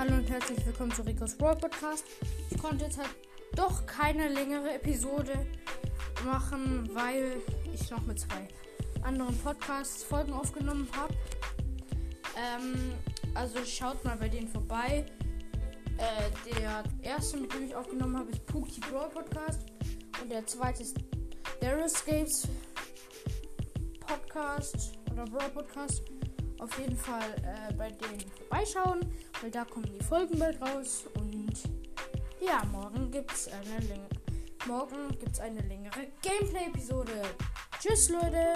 herzlich willkommen zu Ricos Brawl Podcast. Ich konnte jetzt halt doch keine längere Episode machen, weil ich noch mit zwei anderen Podcasts Folgen aufgenommen habe. Ähm, also schaut mal bei denen vorbei. Äh, der erste, mit dem ich aufgenommen habe, ist Pookie Brawl Podcast. Und der zweite ist Darius Games Podcast oder Brawl Podcast. Auf jeden Fall äh, bei denen vorbeischauen, weil da kommen die Folgen bald raus. Und ja, morgen gibt's eine gibt's eine längere Gameplay-Episode. Tschüss, Leute!